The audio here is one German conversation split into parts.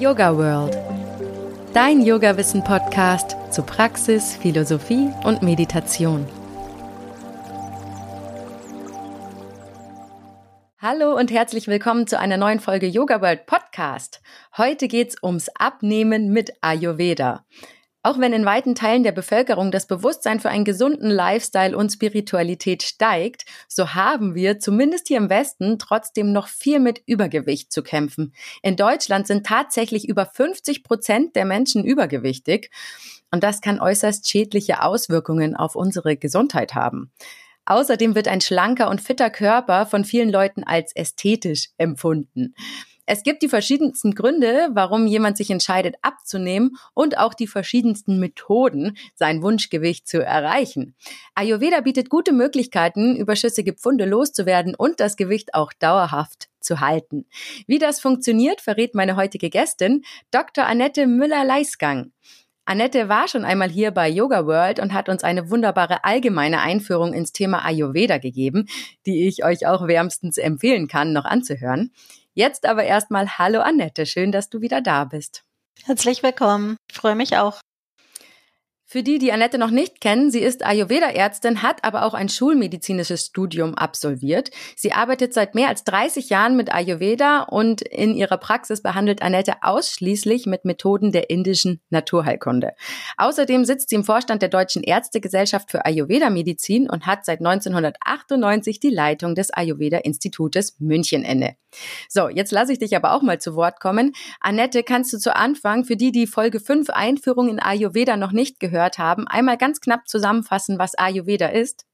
Yoga World. Dein Yoga-Wissen-Podcast zu Praxis, Philosophie und Meditation. Hallo und herzlich willkommen zu einer neuen Folge Yoga World Podcast. Heute geht's ums Abnehmen mit Ayurveda. Auch wenn in weiten Teilen der Bevölkerung das Bewusstsein für einen gesunden Lifestyle und Spiritualität steigt, so haben wir zumindest hier im Westen trotzdem noch viel mit Übergewicht zu kämpfen. In Deutschland sind tatsächlich über 50 Prozent der Menschen übergewichtig und das kann äußerst schädliche Auswirkungen auf unsere Gesundheit haben. Außerdem wird ein schlanker und fitter Körper von vielen Leuten als ästhetisch empfunden. Es gibt die verschiedensten Gründe, warum jemand sich entscheidet abzunehmen und auch die verschiedensten Methoden, sein Wunschgewicht zu erreichen. Ayurveda bietet gute Möglichkeiten, überschüssige Pfunde loszuwerden und das Gewicht auch dauerhaft zu halten. Wie das funktioniert, verrät meine heutige Gästin, Dr. Annette Müller-Leisgang. Annette war schon einmal hier bei Yoga World und hat uns eine wunderbare allgemeine Einführung ins Thema Ayurveda gegeben, die ich euch auch wärmstens empfehlen kann, noch anzuhören. Jetzt aber erstmal Hallo Annette, schön, dass du wieder da bist. Herzlich willkommen. Ich freue mich auch. Für die, die Annette noch nicht kennen, sie ist Ayurveda-Ärztin, hat aber auch ein schulmedizinisches Studium absolviert. Sie arbeitet seit mehr als 30 Jahren mit Ayurveda und in ihrer Praxis behandelt Annette ausschließlich mit Methoden der indischen Naturheilkunde. Außerdem sitzt sie im Vorstand der Deutschen Ärztegesellschaft für Ayurveda-Medizin und hat seit 1998 die Leitung des Ayurveda-Institutes München inne. So, jetzt lasse ich dich aber auch mal zu Wort kommen. Annette, kannst du zu Anfang für die, die Folge 5 Einführung in Ayurveda noch nicht gehört gehört haben, einmal ganz knapp zusammenfassen, was Ayurveda ist?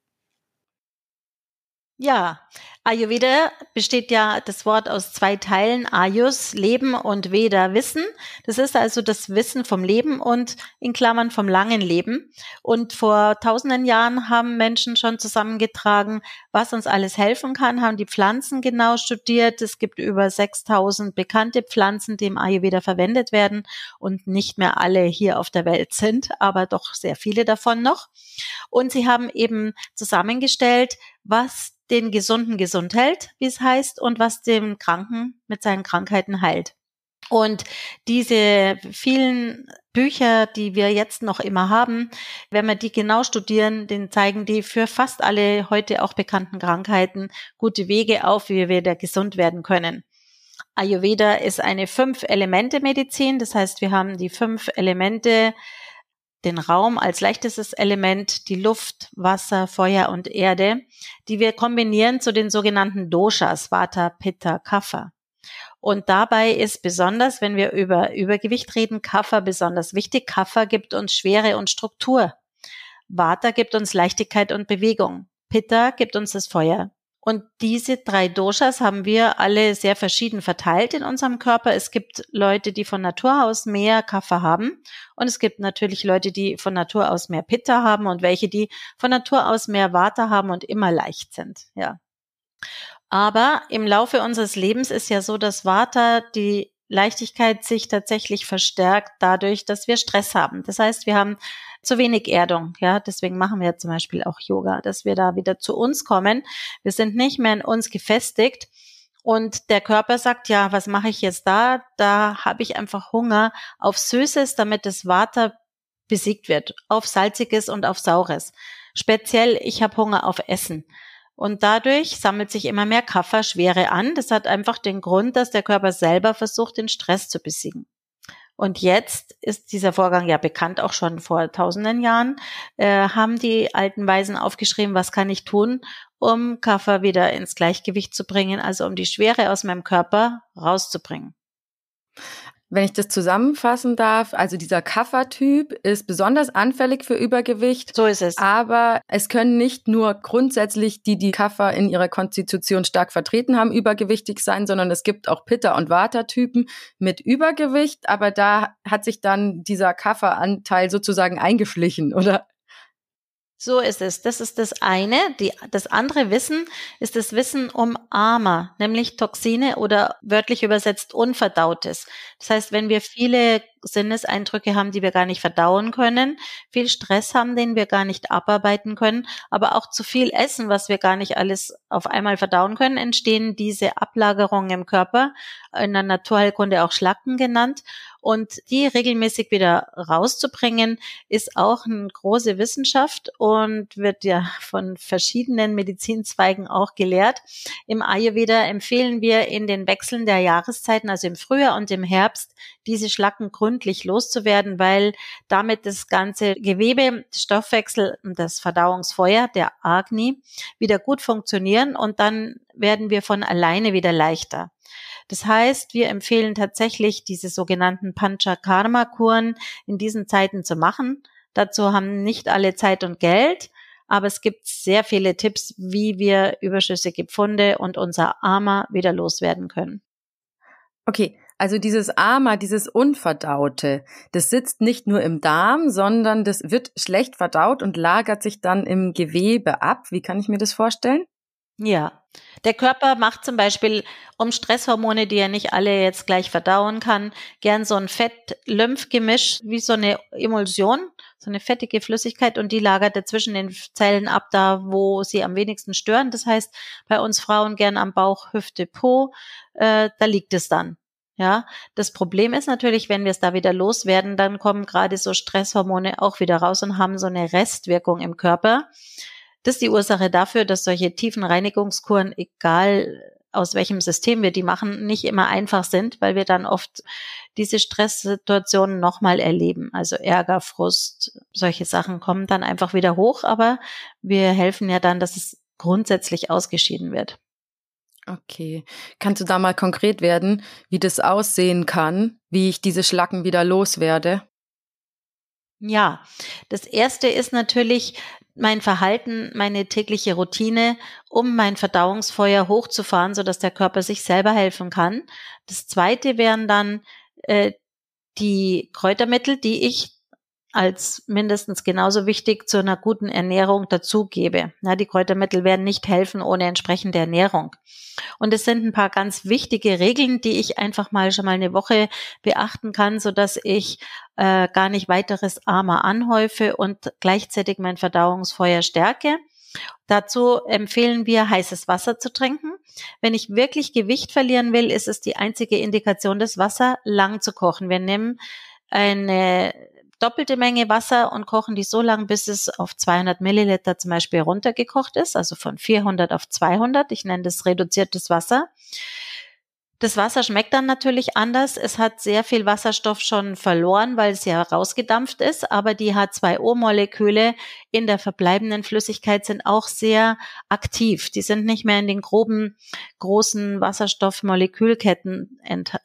Ja, Ayurveda besteht ja das Wort aus zwei Teilen, Ayus, Leben und Veda, Wissen. Das ist also das Wissen vom Leben und in Klammern vom langen Leben. Und vor tausenden Jahren haben Menschen schon zusammengetragen, was uns alles helfen kann, haben die Pflanzen genau studiert. Es gibt über 6000 bekannte Pflanzen, die im Ayurveda verwendet werden und nicht mehr alle hier auf der Welt sind, aber doch sehr viele davon noch. Und sie haben eben zusammengestellt, was den Gesunden gesund hält, wie es heißt, und was dem Kranken mit seinen Krankheiten heilt. Und diese vielen Bücher, die wir jetzt noch immer haben, wenn wir die genau studieren, den zeigen die für fast alle heute auch bekannten Krankheiten gute Wege auf, wie wir wieder gesund werden können. Ayurveda ist eine Fünf-Elemente-Medizin, das heißt, wir haben die fünf Elemente den Raum als leichtestes Element, die Luft, Wasser, Feuer und Erde, die wir kombinieren zu den sogenannten Doshas, Vata, Pitta, Kapha. Und dabei ist besonders, wenn wir über Übergewicht reden, Kapha besonders wichtig. Kapha gibt uns Schwere und Struktur. Vata gibt uns Leichtigkeit und Bewegung. Pitta gibt uns das Feuer. Und diese drei Doshas haben wir alle sehr verschieden verteilt in unserem Körper. Es gibt Leute, die von Natur aus mehr Kapha haben. Und es gibt natürlich Leute, die von Natur aus mehr Pitta haben und welche, die von Natur aus mehr Vata haben und immer leicht sind. Ja. Aber im Laufe unseres Lebens ist ja so, dass Vata die Leichtigkeit sich tatsächlich verstärkt dadurch, dass wir Stress haben. Das heißt, wir haben zu wenig Erdung. Ja, deswegen machen wir zum Beispiel auch Yoga, dass wir da wieder zu uns kommen. Wir sind nicht mehr in uns gefestigt. Und der Körper sagt, ja, was mache ich jetzt da? Da habe ich einfach Hunger auf Süßes, damit das Water besiegt wird, auf Salziges und auf Saures. Speziell, ich habe Hunger auf Essen. Und dadurch sammelt sich immer mehr Kafferschwere an. Das hat einfach den Grund, dass der Körper selber versucht, den Stress zu besiegen. Und jetzt ist dieser Vorgang ja bekannt, auch schon vor tausenden Jahren, äh, haben die alten Weisen aufgeschrieben, was kann ich tun, um Kaffer wieder ins Gleichgewicht zu bringen, also um die Schwere aus meinem Körper rauszubringen. Wenn ich das zusammenfassen darf, also dieser Kaffertyp ist besonders anfällig für Übergewicht. So ist es. Aber es können nicht nur grundsätzlich die, die Kaffer in ihrer Konstitution stark vertreten haben, übergewichtig sein, sondern es gibt auch Pitta- und Vata-Typen mit Übergewicht. Aber da hat sich dann dieser Kafferanteil sozusagen eingeschlichen, oder? So ist es. Das ist das eine. Die, das andere Wissen ist das Wissen um Ama, nämlich Toxine oder wörtlich übersetzt Unverdautes. Das heißt, wenn wir viele Sinneseindrücke haben, die wir gar nicht verdauen können, viel Stress haben, den wir gar nicht abarbeiten können, aber auch zu viel essen, was wir gar nicht alles auf einmal verdauen können, entstehen diese Ablagerungen im Körper, in der Naturheilkunde auch Schlacken genannt. Und die regelmäßig wieder rauszubringen, ist auch eine große Wissenschaft und wird ja von verschiedenen Medizinzweigen auch gelehrt. Im Ayurveda empfehlen wir in den Wechseln der Jahreszeiten, also im Frühjahr und im Herbst, diese Schlacken gründlich loszuwerden, weil damit das ganze Gewebe, Stoffwechsel und das Verdauungsfeuer, der Agni, wieder gut funktionieren und dann werden wir von alleine wieder leichter. Das heißt, wir empfehlen tatsächlich diese sogenannten Panchakarma-Kuren in diesen Zeiten zu machen. Dazu haben nicht alle Zeit und Geld, aber es gibt sehr viele Tipps, wie wir überschüssige Pfunde und unser Ama wieder loswerden können. Okay, also dieses Ama, dieses Unverdaute, das sitzt nicht nur im Darm, sondern das wird schlecht verdaut und lagert sich dann im Gewebe ab. Wie kann ich mir das vorstellen? Ja, der Körper macht zum Beispiel um Stresshormone, die er nicht alle jetzt gleich verdauen kann, gern so ein Fett-Lymph-Gemisch wie so eine Emulsion, so eine fettige Flüssigkeit und die lagert er zwischen den Zellen ab, da wo sie am wenigsten stören. Das heißt, bei uns Frauen gern am Bauch, Hüfte, Po, äh, da liegt es dann. Ja, das Problem ist natürlich, wenn wir es da wieder loswerden, dann kommen gerade so Stresshormone auch wieder raus und haben so eine Restwirkung im Körper. Das ist die Ursache dafür, dass solche tiefen Reinigungskuren, egal aus welchem System wir die machen, nicht immer einfach sind, weil wir dann oft diese Stresssituationen nochmal erleben. Also Ärger, Frust, solche Sachen kommen dann einfach wieder hoch, aber wir helfen ja dann, dass es grundsätzlich ausgeschieden wird. Okay. Kannst du da mal konkret werden, wie das aussehen kann, wie ich diese Schlacken wieder loswerde? Ja, das erste ist natürlich mein Verhalten, meine tägliche Routine, um mein Verdauungsfeuer hochzufahren, so dass der Körper sich selber helfen kann. Das zweite wären dann äh, die Kräutermittel, die ich als mindestens genauso wichtig zu einer guten Ernährung dazugebe. Ja, die Kräutermittel werden nicht helfen ohne entsprechende Ernährung. Und es sind ein paar ganz wichtige Regeln, die ich einfach mal schon mal eine Woche beachten kann, so dass ich äh, gar nicht weiteres Armer anhäufe und gleichzeitig mein Verdauungsfeuer stärke. Dazu empfehlen wir, heißes Wasser zu trinken. Wenn ich wirklich Gewicht verlieren will, ist es die einzige Indikation, das Wasser lang zu kochen. Wir nehmen eine doppelte Menge Wasser und kochen die so lang, bis es auf 200 Milliliter zum Beispiel runtergekocht ist, also von 400 auf 200. Ich nenne das reduziertes Wasser. Das Wasser schmeckt dann natürlich anders. Es hat sehr viel Wasserstoff schon verloren, weil es ja rausgedampft ist, aber die H2O-Moleküle in der verbleibenden Flüssigkeit sind auch sehr aktiv. Die sind nicht mehr in den groben, großen Wasserstoffmolekülketten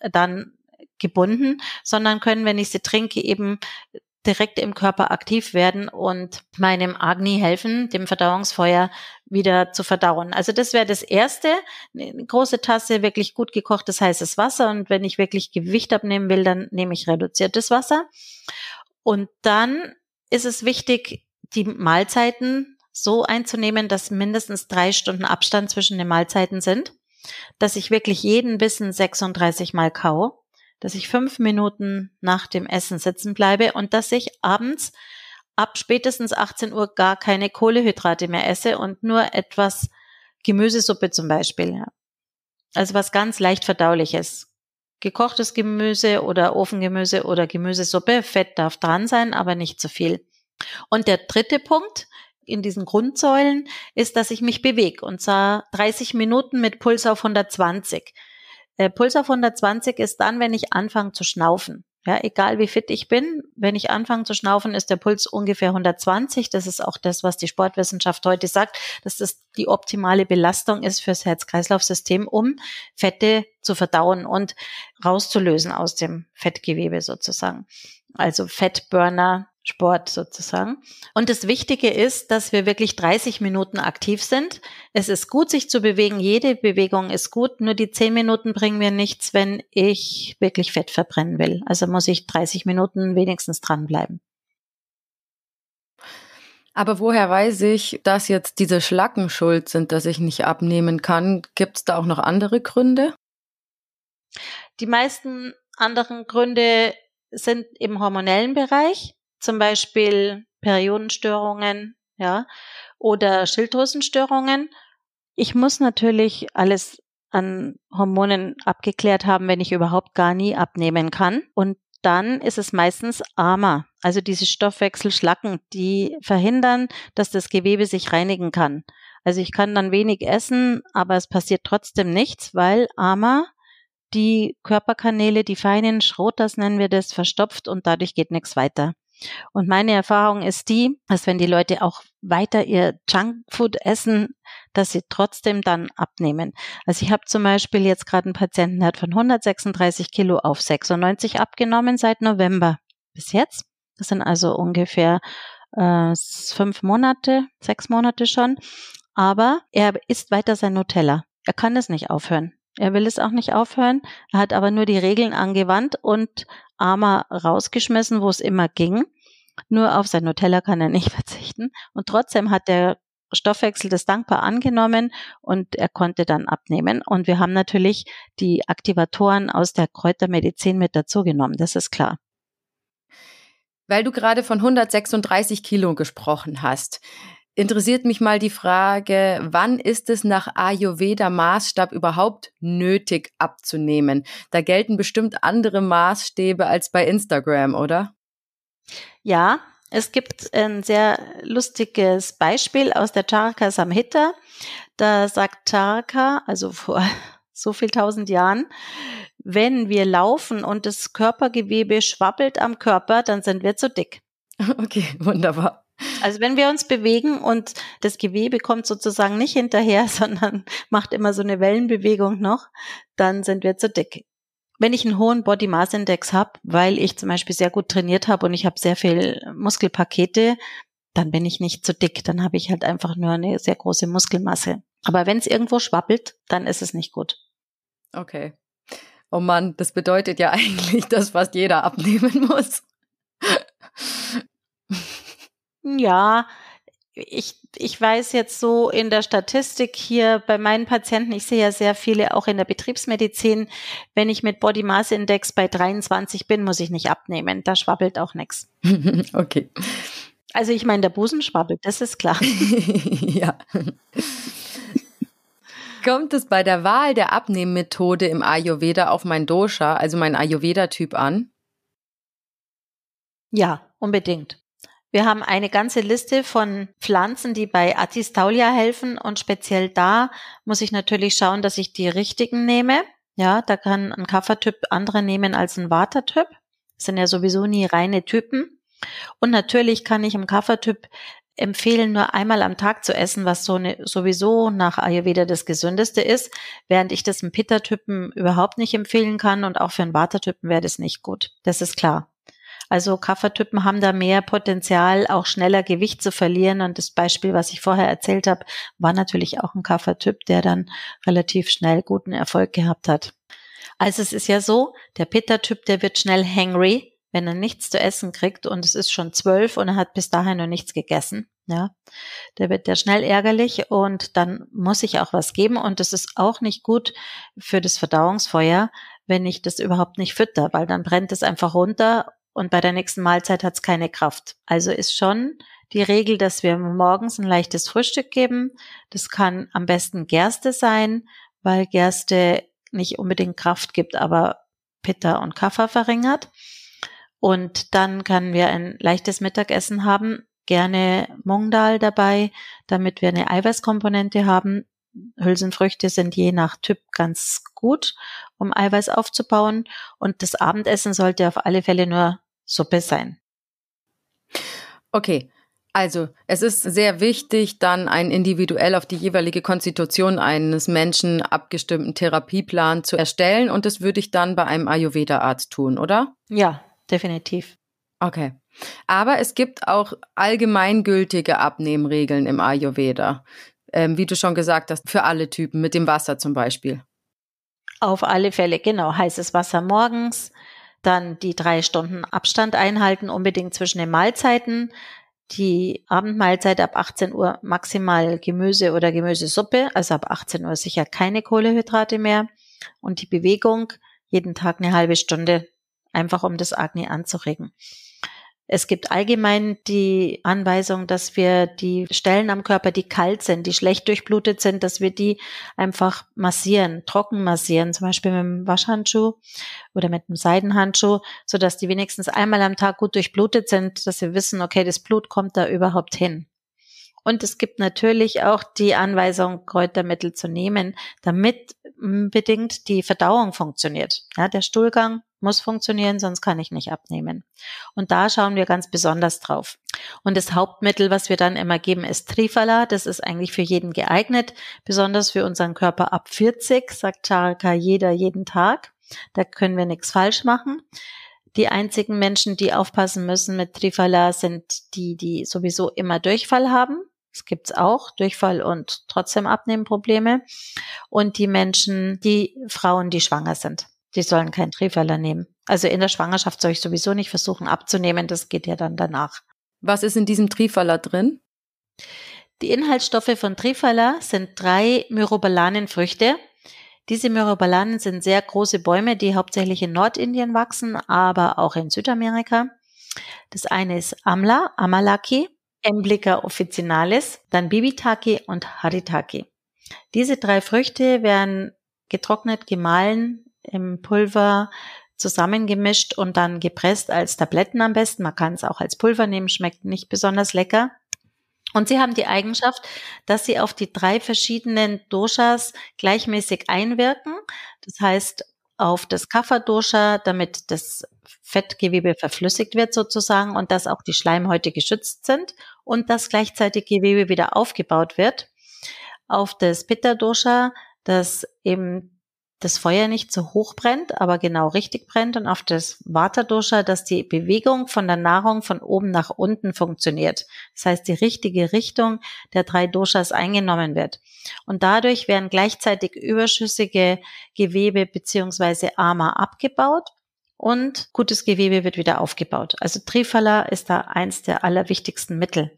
dann gebunden, sondern können, wenn ich sie trinke, eben direkt im Körper aktiv werden und meinem Agni helfen, dem Verdauungsfeuer wieder zu verdauen. Also das wäre das Erste. Eine große Tasse wirklich gut gekochtes heißes Wasser und wenn ich wirklich Gewicht abnehmen will, dann nehme ich reduziertes Wasser. Und dann ist es wichtig, die Mahlzeiten so einzunehmen, dass mindestens drei Stunden Abstand zwischen den Mahlzeiten sind, dass ich wirklich jeden Bissen 36 Mal kau dass ich fünf Minuten nach dem Essen sitzen bleibe und dass ich abends ab spätestens 18 Uhr gar keine Kohlehydrate mehr esse und nur etwas Gemüsesuppe zum Beispiel. Also was ganz leicht verdauliches. Gekochtes Gemüse oder Ofengemüse oder Gemüsesuppe. Fett darf dran sein, aber nicht zu viel. Und der dritte Punkt in diesen Grundsäulen ist, dass ich mich bewege und zwar 30 Minuten mit Puls auf 120. Äh, Puls auf 120 ist dann, wenn ich anfange zu schnaufen. Ja, egal wie fit ich bin, wenn ich anfange zu schnaufen, ist der Puls ungefähr 120. Das ist auch das, was die Sportwissenschaft heute sagt, dass das die optimale Belastung ist fürs Herz-Kreislauf-System, um Fette zu verdauen und rauszulösen aus dem Fettgewebe sozusagen. Also Fettburner Sport sozusagen. Und das Wichtige ist, dass wir wirklich 30 Minuten aktiv sind. Es ist gut, sich zu bewegen. Jede Bewegung ist gut. Nur die 10 Minuten bringen mir nichts, wenn ich wirklich Fett verbrennen will. Also muss ich 30 Minuten wenigstens dranbleiben. Aber woher weiß ich, dass jetzt diese Schlacken schuld sind, dass ich nicht abnehmen kann? Gibt es da auch noch andere Gründe? Die meisten anderen Gründe sind im hormonellen Bereich, zum Beispiel Periodenstörungen, ja, oder Schilddrüsenstörungen. Ich muss natürlich alles an Hormonen abgeklärt haben, wenn ich überhaupt gar nie abnehmen kann. Und dann ist es meistens AMA, also diese Stoffwechselschlacken, die verhindern, dass das Gewebe sich reinigen kann. Also ich kann dann wenig essen, aber es passiert trotzdem nichts, weil AMA die Körperkanäle, die feinen Schrotters nennen wir das, verstopft und dadurch geht nichts weiter. Und meine Erfahrung ist die, dass wenn die Leute auch weiter ihr Junkfood essen, dass sie trotzdem dann abnehmen. Also ich habe zum Beispiel jetzt gerade einen Patienten, der hat von 136 Kilo auf 96 abgenommen seit November bis jetzt. Das sind also ungefähr äh, fünf Monate, sechs Monate schon. Aber er isst weiter sein Nutella. Er kann es nicht aufhören. Er will es auch nicht aufhören. Er hat aber nur die Regeln angewandt und Armer rausgeschmissen, wo es immer ging. Nur auf sein Nutella kann er nicht verzichten. Und trotzdem hat der Stoffwechsel das dankbar angenommen und er konnte dann abnehmen. Und wir haben natürlich die Aktivatoren aus der Kräutermedizin mit dazu genommen. Das ist klar. Weil du gerade von 136 Kilo gesprochen hast interessiert mich mal die Frage, wann ist es nach Ayurveda-Maßstab überhaupt nötig abzunehmen? Da gelten bestimmt andere Maßstäbe als bei Instagram, oder? Ja, es gibt ein sehr lustiges Beispiel aus der Charaka Samhita. Da sagt Charaka, also vor so viel tausend Jahren, wenn wir laufen und das Körpergewebe schwabbelt am Körper, dann sind wir zu dick. Okay, wunderbar. Also wenn wir uns bewegen und das Gewebe kommt sozusagen nicht hinterher, sondern macht immer so eine Wellenbewegung noch, dann sind wir zu dick. Wenn ich einen hohen Body Mass Index habe, weil ich zum Beispiel sehr gut trainiert habe und ich habe sehr viel Muskelpakete, dann bin ich nicht zu dick. Dann habe ich halt einfach nur eine sehr große Muskelmasse. Aber wenn es irgendwo schwappelt, dann ist es nicht gut. Okay. Oh Mann, das bedeutet ja eigentlich, dass fast jeder abnehmen muss. Ja, ich, ich weiß jetzt so in der Statistik hier bei meinen Patienten, ich sehe ja sehr viele auch in der Betriebsmedizin, wenn ich mit Body Mass Index bei 23 bin, muss ich nicht abnehmen. Da schwabbelt auch nichts. Okay. Also ich meine, der Busen schwabbelt, das ist klar. ja. Kommt es bei der Wahl der Abnehmmethode im Ayurveda auf mein Dosha, also mein Ayurveda-Typ an? Ja, unbedingt. Wir haben eine ganze Liste von Pflanzen, die bei Attistaulia helfen und speziell da muss ich natürlich schauen, dass ich die richtigen nehme. Ja, da kann ein Kaffertyp andere nehmen als ein Watertyp. Das sind ja sowieso nie reine Typen. Und natürlich kann ich im Kaffertyp empfehlen, nur einmal am Tag zu essen, was so eine, sowieso nach Ayurveda das gesündeste ist, während ich das im Pitta-Typen überhaupt nicht empfehlen kann und auch für einen Watertypen wäre das nicht gut. Das ist klar. Also Kaffertypen haben da mehr Potenzial, auch schneller Gewicht zu verlieren. Und das Beispiel, was ich vorher erzählt habe, war natürlich auch ein Kaffertyp, der dann relativ schnell guten Erfolg gehabt hat. Also es ist ja so, der Pitta-Typ, der wird schnell hangry, wenn er nichts zu essen kriegt und es ist schon zwölf und er hat bis dahin noch nichts gegessen. Ja, der wird ja schnell ärgerlich und dann muss ich auch was geben und das ist auch nicht gut für das Verdauungsfeuer, wenn ich das überhaupt nicht fütter, weil dann brennt es einfach runter und bei der nächsten Mahlzeit hat es keine Kraft. Also ist schon die Regel, dass wir morgens ein leichtes Frühstück geben. Das kann am besten Gerste sein, weil Gerste nicht unbedingt Kraft gibt, aber Pitta und Kaffer verringert. Und dann können wir ein leichtes Mittagessen haben, gerne Mungdal dabei, damit wir eine Eiweißkomponente haben. Hülsenfrüchte sind je nach Typ ganz gut, um Eiweiß aufzubauen. Und das Abendessen sollte auf alle Fälle nur Suppe sein. Okay. Also, es ist sehr wichtig, dann einen individuell auf die jeweilige Konstitution eines Menschen abgestimmten Therapieplan zu erstellen und das würde ich dann bei einem Ayurveda-Arzt tun, oder? Ja, definitiv. Okay. Aber es gibt auch allgemeingültige Abnehmregeln im Ayurveda ähm, wie du schon gesagt hast, für alle Typen, mit dem Wasser zum Beispiel. Auf alle Fälle, genau. Heißes Wasser morgens, dann die drei Stunden Abstand einhalten, unbedingt zwischen den Mahlzeiten. Die Abendmahlzeit ab 18 Uhr maximal Gemüse oder Gemüsesuppe, also ab 18 Uhr sicher keine Kohlehydrate mehr. Und die Bewegung jeden Tag eine halbe Stunde einfach um das Agni anzuregen. Es gibt allgemein die Anweisung, dass wir die Stellen am Körper, die kalt sind, die schlecht durchblutet sind, dass wir die einfach massieren, trocken massieren, zum Beispiel mit einem Waschhandschuh oder mit einem Seidenhandschuh, so dass die wenigstens einmal am Tag gut durchblutet sind, dass wir wissen, okay, das Blut kommt da überhaupt hin. Und es gibt natürlich auch die Anweisung, Kräutermittel zu nehmen, damit bedingt die Verdauung funktioniert. Ja, der Stuhlgang muss funktionieren, sonst kann ich nicht abnehmen. Und da schauen wir ganz besonders drauf. Und das Hauptmittel, was wir dann immer geben, ist Trifala. Das ist eigentlich für jeden geeignet, besonders für unseren Körper ab 40, sagt Charaka jeder jeden Tag. Da können wir nichts falsch machen. Die einzigen Menschen, die aufpassen müssen mit Trifala, sind die, die sowieso immer Durchfall haben. Das gibt's auch, Durchfall und trotzdem Abnehmprobleme. Und die Menschen, die Frauen, die schwanger sind. Die sollen keinen Trifaller nehmen. Also in der Schwangerschaft soll ich sowieso nicht versuchen abzunehmen, das geht ja dann danach. Was ist in diesem Trifaller drin? Die Inhaltsstoffe von Trifala sind drei Myrobalanenfrüchte. Diese Myroballanen sind sehr große Bäume, die hauptsächlich in Nordindien wachsen, aber auch in Südamerika. Das eine ist Amla, Amalaki, Emblica officinalis, dann Bibitaki und Haritaki. Diese drei Früchte werden getrocknet, gemahlen, im Pulver zusammengemischt und dann gepresst als Tabletten am besten. Man kann es auch als Pulver nehmen, schmeckt nicht besonders lecker. Und sie haben die Eigenschaft, dass sie auf die drei verschiedenen Doshas gleichmäßig einwirken. Das heißt, auf das Kapha-Dosha, damit das Fettgewebe verflüssigt wird sozusagen und dass auch die Schleimhäute geschützt sind und dass gleichzeitig Gewebe wieder aufgebaut wird. Auf das Pitta-Dosha, dass eben das Feuer nicht so hoch brennt, aber genau richtig brennt und auf das Vata-Dosha, dass die Bewegung von der Nahrung von oben nach unten funktioniert. Das heißt, die richtige Richtung der drei Doshas eingenommen wird. Und dadurch werden gleichzeitig überschüssige Gewebe beziehungsweise Ama abgebaut und gutes Gewebe wird wieder aufgebaut. Also Trifala ist da eins der allerwichtigsten Mittel.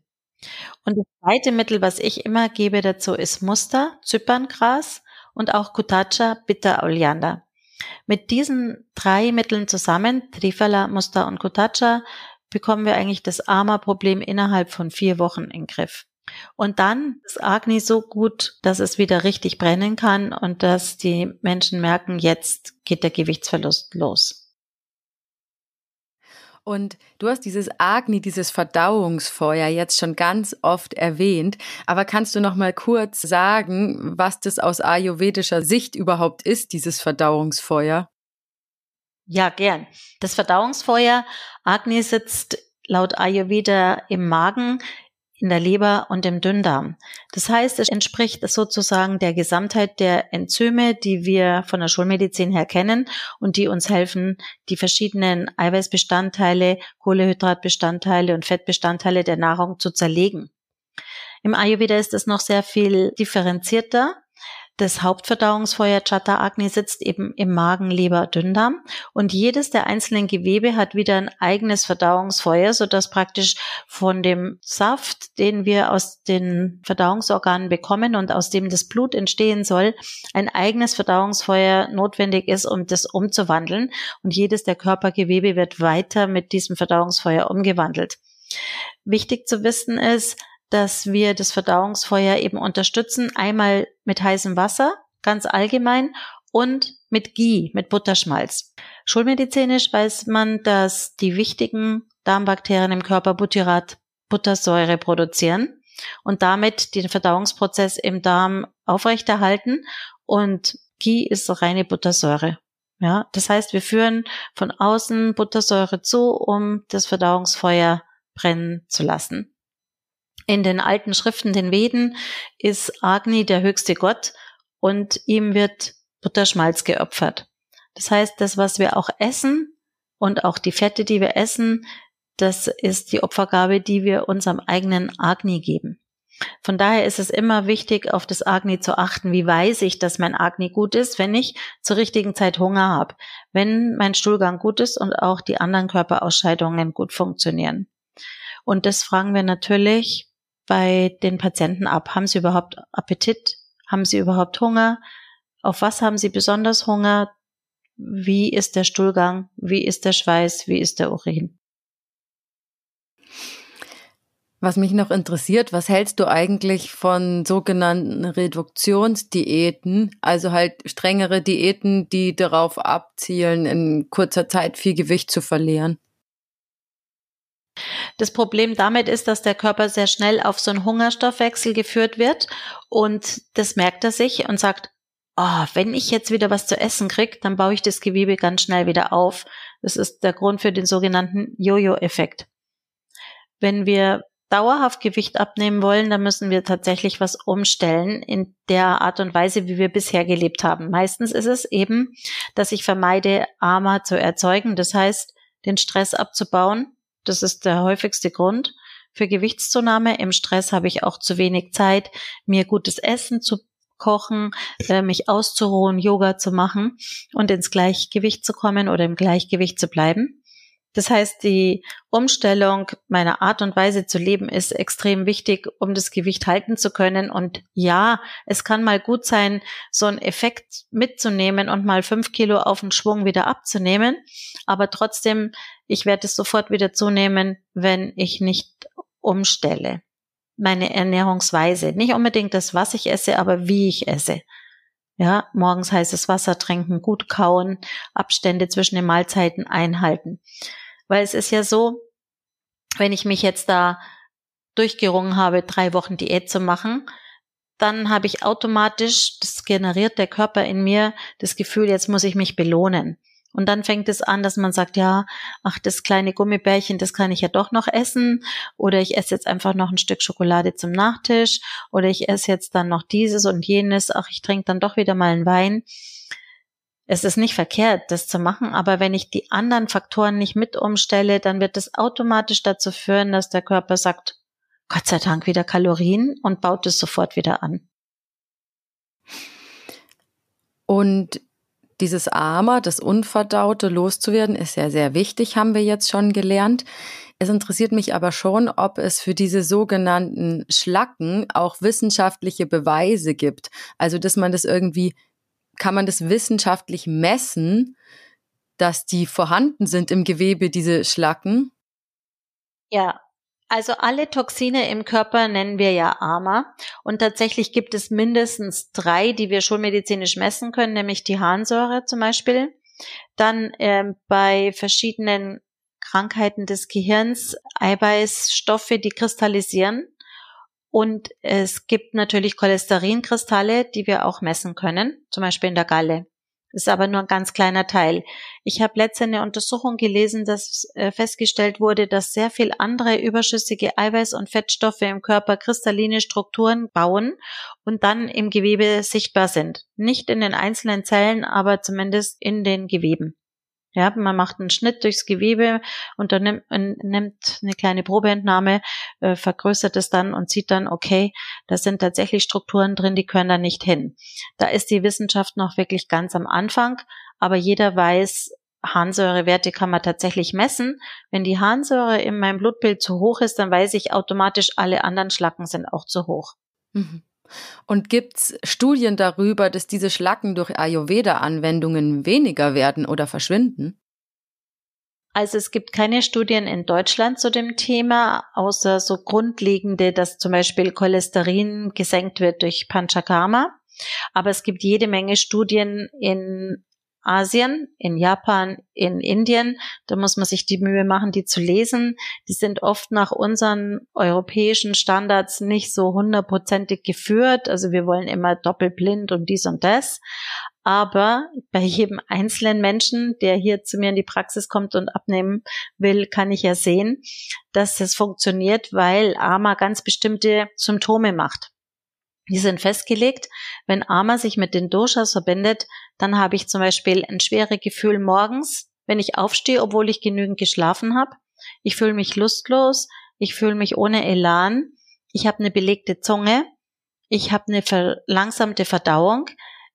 Und das zweite Mittel, was ich immer gebe dazu, ist Muster, Zyperngras und auch Kutacha, Bitter Oleander. Mit diesen drei Mitteln zusammen, Trifala, Muster und Kutacha, bekommen wir eigentlich das Ama-Problem innerhalb von vier Wochen in Griff. Und dann ist Agni so gut, dass es wieder richtig brennen kann und dass die Menschen merken, jetzt geht der Gewichtsverlust los. Und du hast dieses Agni, dieses Verdauungsfeuer jetzt schon ganz oft erwähnt. Aber kannst du noch mal kurz sagen, was das aus ayurvedischer Sicht überhaupt ist, dieses Verdauungsfeuer? Ja, gern. Das Verdauungsfeuer Agni sitzt laut Ayurveda im Magen, in der Leber und im Dünndarm. Das heißt, es entspricht sozusagen der Gesamtheit der Enzyme, die wir von der Schulmedizin her kennen und die uns helfen, die verschiedenen Eiweißbestandteile, Kohlehydratbestandteile und Fettbestandteile der Nahrung zu zerlegen. Im Ayurveda ist es noch sehr viel differenzierter. Das Hauptverdauungsfeuer Chata Agni sitzt eben im Magen, Leber, Dünndarm und jedes der einzelnen Gewebe hat wieder ein eigenes Verdauungsfeuer, so dass praktisch von dem Saft, den wir aus den Verdauungsorganen bekommen und aus dem das Blut entstehen soll, ein eigenes Verdauungsfeuer notwendig ist, um das umzuwandeln und jedes der Körpergewebe wird weiter mit diesem Verdauungsfeuer umgewandelt. Wichtig zu wissen ist, dass wir das Verdauungsfeuer eben unterstützen, einmal mit heißem Wasser, ganz allgemein, und mit Ghee, mit Butterschmalz. Schulmedizinisch weiß man, dass die wichtigen Darmbakterien im Körper Butyrat, Buttersäure produzieren und damit den Verdauungsprozess im Darm aufrechterhalten und Ghee ist reine Buttersäure. Ja, das heißt, wir führen von außen Buttersäure zu, um das Verdauungsfeuer brennen zu lassen. In den alten Schriften, den Veden, ist Agni der höchste Gott und ihm wird Butterschmalz geopfert. Das heißt, das, was wir auch essen und auch die Fette, die wir essen, das ist die Opfergabe, die wir unserem eigenen Agni geben. Von daher ist es immer wichtig, auf das Agni zu achten. Wie weiß ich, dass mein Agni gut ist, wenn ich zur richtigen Zeit Hunger habe, wenn mein Stuhlgang gut ist und auch die anderen Körperausscheidungen gut funktionieren. Und das fragen wir natürlich bei den Patienten ab? Haben sie überhaupt Appetit? Haben sie überhaupt Hunger? Auf was haben sie besonders Hunger? wie ist der Stuhlgang, wie ist der Schweiß, wie ist der Urin. Was mich noch interessiert, was hältst du eigentlich von sogenannten Reduktionsdiäten, also halt strengere Diäten, die darauf abzielen, in kurzer Zeit viel Gewicht zu verlieren? Das Problem damit ist, dass der Körper sehr schnell auf so einen Hungerstoffwechsel geführt wird und das merkt er sich und sagt, oh, wenn ich jetzt wieder was zu essen krieg, dann baue ich das Gewebe ganz schnell wieder auf. Das ist der Grund für den sogenannten Jojo-Effekt. Wenn wir dauerhaft Gewicht abnehmen wollen, dann müssen wir tatsächlich was umstellen in der Art und Weise, wie wir bisher gelebt haben. Meistens ist es eben, dass ich vermeide, Armer zu erzeugen. Das heißt, den Stress abzubauen. Das ist der häufigste Grund für Gewichtszunahme. Im Stress habe ich auch zu wenig Zeit, mir gutes Essen zu kochen, äh, mich auszuruhen, Yoga zu machen und ins Gleichgewicht zu kommen oder im Gleichgewicht zu bleiben. Das heißt, die Umstellung meiner Art und Weise zu leben ist extrem wichtig, um das Gewicht halten zu können. Und ja, es kann mal gut sein, so einen Effekt mitzunehmen und mal fünf Kilo auf den Schwung wieder abzunehmen. Aber trotzdem, ich werde es sofort wieder zunehmen, wenn ich nicht umstelle. Meine Ernährungsweise. Nicht unbedingt das, was ich esse, aber wie ich esse. Ja, morgens heißes Wasser trinken, gut kauen, Abstände zwischen den Mahlzeiten einhalten. Weil es ist ja so, wenn ich mich jetzt da durchgerungen habe, drei Wochen Diät zu machen, dann habe ich automatisch, das generiert der Körper in mir, das Gefühl, jetzt muss ich mich belohnen. Und dann fängt es an, dass man sagt, ja, ach, das kleine Gummibärchen, das kann ich ja doch noch essen. Oder ich esse jetzt einfach noch ein Stück Schokolade zum Nachtisch. Oder ich esse jetzt dann noch dieses und jenes. Ach, ich trinke dann doch wieder mal einen Wein es ist nicht verkehrt, das zu machen, aber wenn ich die anderen Faktoren nicht mit umstelle, dann wird es automatisch dazu führen, dass der Körper sagt, Gott sei Dank wieder Kalorien und baut es sofort wieder an. Und dieses Armer, das Unverdaute loszuwerden, ist ja sehr wichtig, haben wir jetzt schon gelernt. Es interessiert mich aber schon, ob es für diese sogenannten Schlacken auch wissenschaftliche Beweise gibt. Also, dass man das irgendwie kann man das wissenschaftlich messen, dass die vorhanden sind im Gewebe, diese Schlacken? Ja, also alle Toxine im Körper nennen wir ja AMA. Und tatsächlich gibt es mindestens drei, die wir schon medizinisch messen können, nämlich die Harnsäure zum Beispiel. Dann äh, bei verschiedenen Krankheiten des Gehirns Eiweißstoffe, die kristallisieren. Und es gibt natürlich Cholesterinkristalle, die wir auch messen können, zum Beispiel in der Galle. Das ist aber nur ein ganz kleiner Teil. Ich habe letzte eine Untersuchung gelesen, dass äh, festgestellt wurde, dass sehr viel andere überschüssige Eiweiß- und Fettstoffe im Körper kristalline Strukturen bauen und dann im Gewebe sichtbar sind. Nicht in den einzelnen Zellen, aber zumindest in den Geweben. Ja, man macht einen Schnitt durchs Gewebe und dann nimmt, nimmt eine kleine Probeentnahme, äh, vergrößert es dann und sieht dann, okay, da sind tatsächlich Strukturen drin, die können da nicht hin. Da ist die Wissenschaft noch wirklich ganz am Anfang, aber jeder weiß, Harnsäurewerte kann man tatsächlich messen. Wenn die Harnsäure in meinem Blutbild zu hoch ist, dann weiß ich automatisch, alle anderen Schlacken sind auch zu hoch. Mhm. Und gibt's Studien darüber, dass diese Schlacken durch Ayurveda-Anwendungen weniger werden oder verschwinden? Also es gibt keine Studien in Deutschland zu dem Thema, außer so grundlegende, dass zum Beispiel Cholesterin gesenkt wird durch Panchakarma. Aber es gibt jede Menge Studien in Asien, in Japan, in Indien. Da muss man sich die Mühe machen, die zu lesen. Die sind oft nach unseren europäischen Standards nicht so hundertprozentig geführt. Also wir wollen immer doppelblind und dies und das. Aber bei jedem einzelnen Menschen, der hier zu mir in die Praxis kommt und abnehmen will, kann ich ja sehen, dass es funktioniert, weil AMA ganz bestimmte Symptome macht. Die sind festgelegt. Wenn Ama sich mit den Doshas verbindet, dann habe ich zum Beispiel ein schweres Gefühl morgens, wenn ich aufstehe, obwohl ich genügend geschlafen habe. Ich fühle mich lustlos, ich fühle mich ohne Elan, ich habe eine belegte Zunge, ich habe eine verlangsamte Verdauung,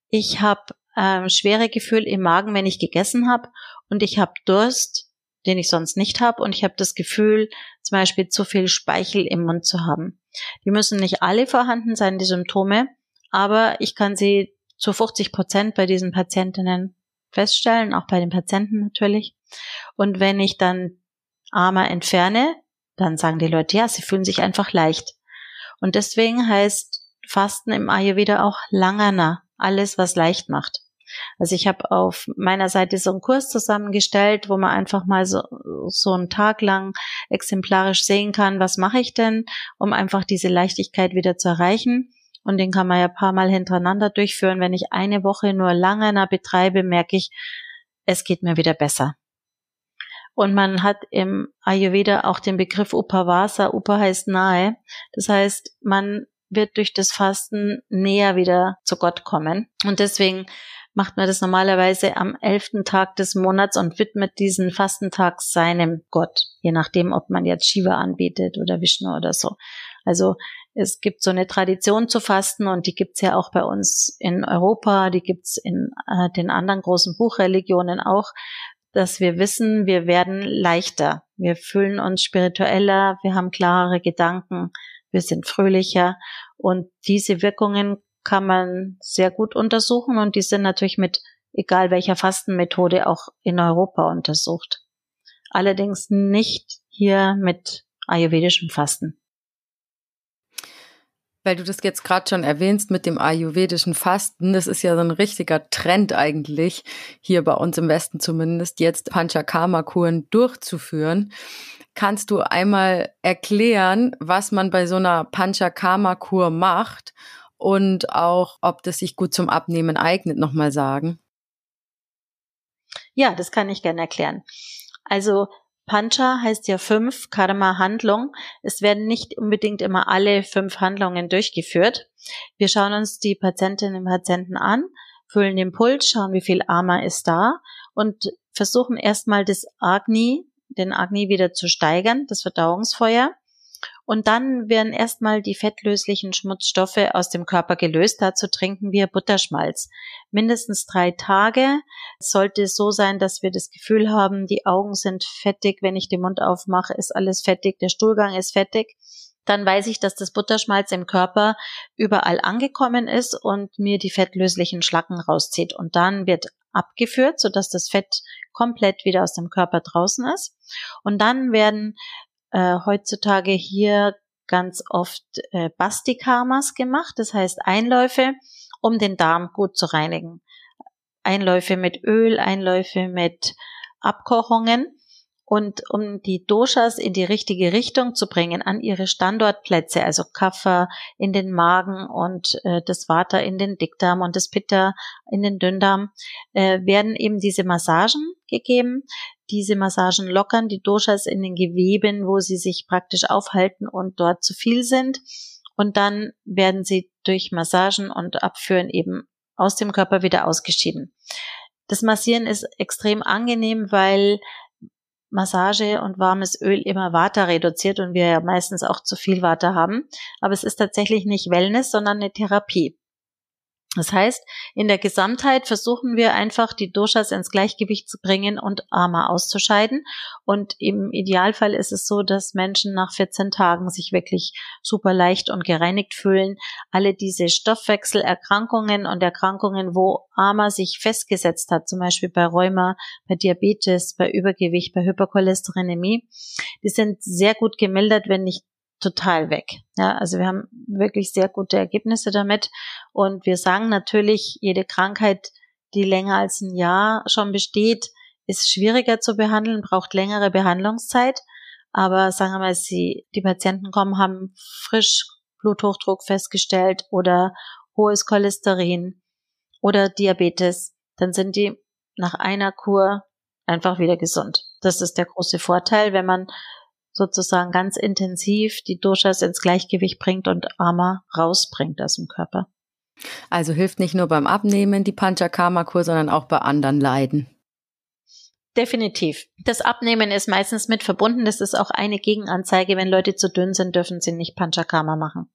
ich habe ähm, schwere Gefühl im Magen, wenn ich gegessen habe und ich habe Durst, den ich sonst nicht habe und ich habe das Gefühl, zum Beispiel zu viel Speichel im Mund zu haben. Die müssen nicht alle vorhanden sein, die Symptome, aber ich kann sie zu 50 Prozent bei diesen Patientinnen feststellen, auch bei den Patienten natürlich. Und wenn ich dann Ama entferne, dann sagen die Leute, ja, sie fühlen sich einfach leicht. Und deswegen heißt Fasten im Ayurveda auch Langana, alles, was leicht macht. Also ich habe auf meiner Seite so einen Kurs zusammengestellt, wo man einfach mal so, so einen Tag lang exemplarisch sehen kann, was mache ich denn, um einfach diese Leichtigkeit wieder zu erreichen. Und den kann man ja paar Mal hintereinander durchführen. Wenn ich eine Woche nur Langana betreibe, merke ich, es geht mir wieder besser. Und man hat im Ayurveda auch den Begriff Upavasa. Upa heißt nahe. Das heißt, man wird durch das Fasten näher wieder zu Gott kommen. Und deswegen macht man das normalerweise am elften Tag des Monats und widmet diesen Fastentag seinem Gott, je nachdem, ob man jetzt Shiva anbetet oder Vishnu oder so. Also es gibt so eine Tradition zu fasten und die gibt's ja auch bei uns in Europa, die gibt's in äh, den anderen großen Buchreligionen auch, dass wir wissen, wir werden leichter, wir fühlen uns spiritueller, wir haben klarere Gedanken, wir sind fröhlicher und diese Wirkungen kann man sehr gut untersuchen und die sind natürlich mit egal welcher Fastenmethode auch in Europa untersucht. Allerdings nicht hier mit ayurvedischem Fasten. Weil du das jetzt gerade schon erwähnst mit dem ayurvedischen Fasten, das ist ja so ein richtiger Trend eigentlich, hier bei uns im Westen zumindest, jetzt Panchakarma-Kuren durchzuführen. Kannst du einmal erklären, was man bei so einer Panchakarma-Kur macht und auch, ob das sich gut zum Abnehmen eignet, nochmal sagen? Ja, das kann ich gerne erklären. Also Pancha heißt ja fünf, Karma Handlung. Es werden nicht unbedingt immer alle fünf Handlungen durchgeführt. Wir schauen uns die Patientinnen und Patienten an, füllen den Puls, schauen, wie viel Ama ist da und versuchen erstmal das Agni, den Agni wieder zu steigern, das Verdauungsfeuer. Und dann werden erstmal die fettlöslichen Schmutzstoffe aus dem Körper gelöst. Dazu trinken wir Butterschmalz. Mindestens drei Tage. Es sollte so sein, dass wir das Gefühl haben, die Augen sind fettig. Wenn ich den Mund aufmache, ist alles fettig. Der Stuhlgang ist fettig. Dann weiß ich, dass das Butterschmalz im Körper überall angekommen ist und mir die fettlöslichen Schlacken rauszieht. Und dann wird abgeführt, sodass das Fett komplett wieder aus dem Körper draußen ist. Und dann werden äh, heutzutage hier ganz oft äh, Bastikamas gemacht, das heißt Einläufe, um den Darm gut zu reinigen. Einläufe mit Öl, Einläufe mit Abkochungen und um die Doshas in die richtige Richtung zu bringen, an ihre Standortplätze, also Kaffer in den Magen und äh, das Vata in den Dickdarm und das Pitta in den Dünndarm, äh, werden eben diese Massagen gegeben. Diese Massagen lockern die Doshas in den Geweben, wo sie sich praktisch aufhalten und dort zu viel sind. Und dann werden sie durch Massagen und Abführen eben aus dem Körper wieder ausgeschieden. Das Massieren ist extrem angenehm, weil Massage und warmes Öl immer Vata reduziert und wir ja meistens auch zu viel Vata haben. Aber es ist tatsächlich nicht Wellness, sondern eine Therapie. Das heißt, in der Gesamtheit versuchen wir einfach, die Doshas ins Gleichgewicht zu bringen und Ama auszuscheiden. Und im Idealfall ist es so, dass Menschen nach 14 Tagen sich wirklich super leicht und gereinigt fühlen. Alle diese Stoffwechselerkrankungen und Erkrankungen, wo Ama sich festgesetzt hat, zum Beispiel bei Rheuma, bei Diabetes, bei Übergewicht, bei Hypercholesterinämie, die sind sehr gut gemildert, wenn nicht total weg. Ja, also wir haben wirklich sehr gute Ergebnisse damit. Und wir sagen natürlich, jede Krankheit, die länger als ein Jahr schon besteht, ist schwieriger zu behandeln, braucht längere Behandlungszeit. Aber sagen wir mal, sie, die Patienten kommen, haben frisch Bluthochdruck festgestellt oder hohes Cholesterin oder Diabetes, dann sind die nach einer Kur einfach wieder gesund. Das ist der große Vorteil, wenn man sozusagen ganz intensiv die Doshas ins Gleichgewicht bringt und Ama rausbringt aus dem Körper. Also hilft nicht nur beim Abnehmen die Panchakarma-Kur, sondern auch bei anderen Leiden. Definitiv. Das Abnehmen ist meistens mit verbunden. Das ist auch eine Gegenanzeige. Wenn Leute zu dünn sind, dürfen sie nicht Panchakarma machen.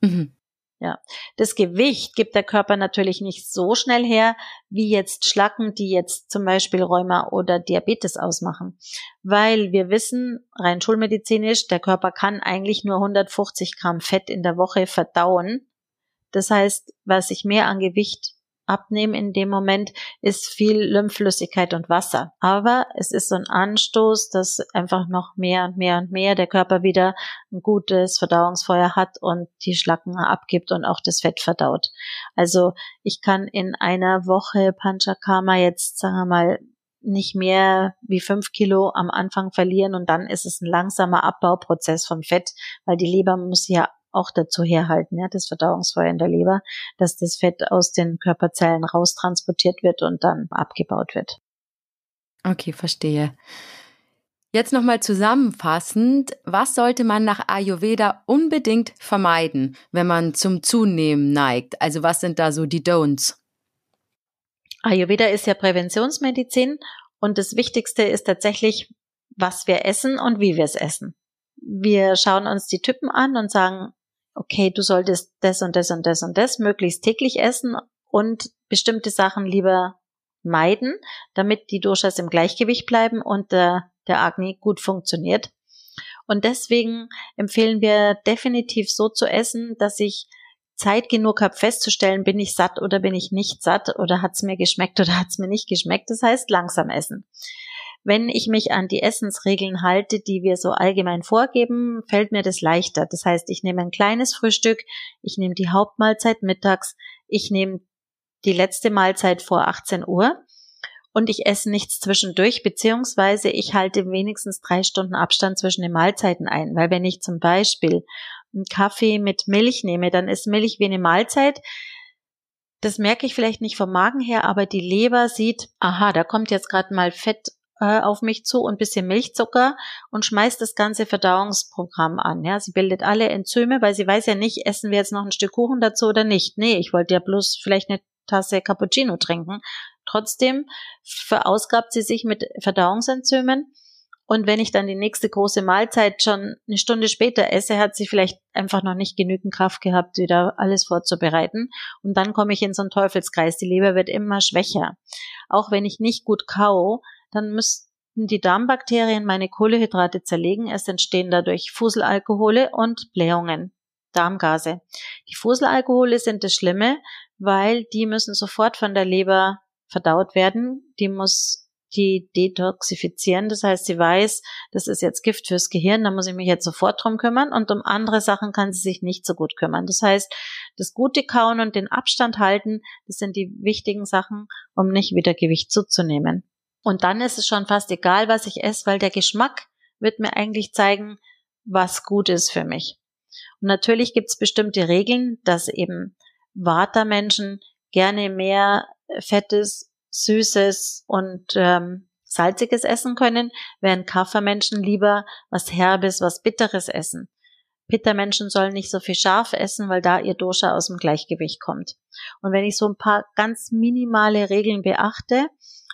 Mhm. Ja, das Gewicht gibt der Körper natürlich nicht so schnell her, wie jetzt Schlacken, die jetzt zum Beispiel Rheuma oder Diabetes ausmachen. Weil wir wissen, rein schulmedizinisch, der Körper kann eigentlich nur 150 Gramm Fett in der Woche verdauen. Das heißt, was ich mehr an Gewicht abnehmen in dem Moment, ist viel Lymphflüssigkeit und Wasser. Aber es ist so ein Anstoß, dass einfach noch mehr und mehr und mehr der Körper wieder ein gutes Verdauungsfeuer hat und die Schlacken abgibt und auch das Fett verdaut. Also ich kann in einer Woche Panchakarma jetzt, sagen wir mal, nicht mehr wie fünf Kilo am Anfang verlieren und dann ist es ein langsamer Abbauprozess vom Fett, weil die Leber muss ja auch dazu herhalten, ja, das Verdauungsfeuer in der Leber, dass das Fett aus den Körperzellen raustransportiert wird und dann abgebaut wird. Okay, verstehe. Jetzt nochmal zusammenfassend, was sollte man nach Ayurveda unbedingt vermeiden, wenn man zum Zunehmen neigt? Also was sind da so die Don'ts? Ayurveda ist ja Präventionsmedizin und das Wichtigste ist tatsächlich, was wir essen und wie wir es essen. Wir schauen uns die Typen an und sagen, okay, du solltest das und das und das und das möglichst täglich essen und bestimmte Sachen lieber meiden, damit die Doshas im Gleichgewicht bleiben und der, der Agni gut funktioniert. Und deswegen empfehlen wir definitiv so zu essen, dass ich Zeit genug habe festzustellen, bin ich satt oder bin ich nicht satt oder hat es mir geschmeckt oder hat es mir nicht geschmeckt. Das heißt langsam essen. Wenn ich mich an die Essensregeln halte, die wir so allgemein vorgeben, fällt mir das leichter. Das heißt, ich nehme ein kleines Frühstück, ich nehme die Hauptmahlzeit mittags, ich nehme die letzte Mahlzeit vor 18 Uhr und ich esse nichts zwischendurch, beziehungsweise ich halte wenigstens drei Stunden Abstand zwischen den Mahlzeiten ein. Weil wenn ich zum Beispiel einen Kaffee mit Milch nehme, dann ist Milch wie eine Mahlzeit. Das merke ich vielleicht nicht vom Magen her, aber die Leber sieht, aha, da kommt jetzt gerade mal Fett äh, auf mich zu und bisschen Milchzucker und schmeißt das ganze Verdauungsprogramm an. Ja, sie bildet alle Enzyme, weil sie weiß ja nicht, essen wir jetzt noch ein Stück Kuchen dazu oder nicht. Nee, ich wollte ja bloß vielleicht eine Tasse Cappuccino trinken. Trotzdem verausgabt sie sich mit Verdauungsenzymen und wenn ich dann die nächste große Mahlzeit schon eine Stunde später esse, hat sie vielleicht einfach noch nicht genügend Kraft gehabt, wieder alles vorzubereiten. Und dann komme ich in so einen Teufelskreis. Die Leber wird immer schwächer. Auch wenn ich nicht gut kau, dann müssten die Darmbakterien meine Kohlehydrate zerlegen. Es entstehen dadurch Fuselalkohole und Blähungen, Darmgase. Die Fuselalkohole sind das Schlimme, weil die müssen sofort von der Leber verdaut werden. Die muss die detoxifizieren. Das heißt, sie weiß, das ist jetzt Gift fürs Gehirn, da muss ich mich jetzt sofort drum kümmern und um andere Sachen kann sie sich nicht so gut kümmern. Das heißt, das gute Kauen und den Abstand halten, das sind die wichtigen Sachen, um nicht wieder Gewicht zuzunehmen. Und dann ist es schon fast egal, was ich esse, weil der Geschmack wird mir eigentlich zeigen, was gut ist für mich. Und natürlich gibt es bestimmte Regeln, dass eben Vata-Menschen gerne mehr Fettes Süßes und ähm, Salziges essen können, während Kaffermenschen lieber was Herbes, was Bitteres essen. Pittermenschen sollen nicht so viel scharf essen, weil da ihr Dosha aus dem Gleichgewicht kommt. Und wenn ich so ein paar ganz minimale Regeln beachte,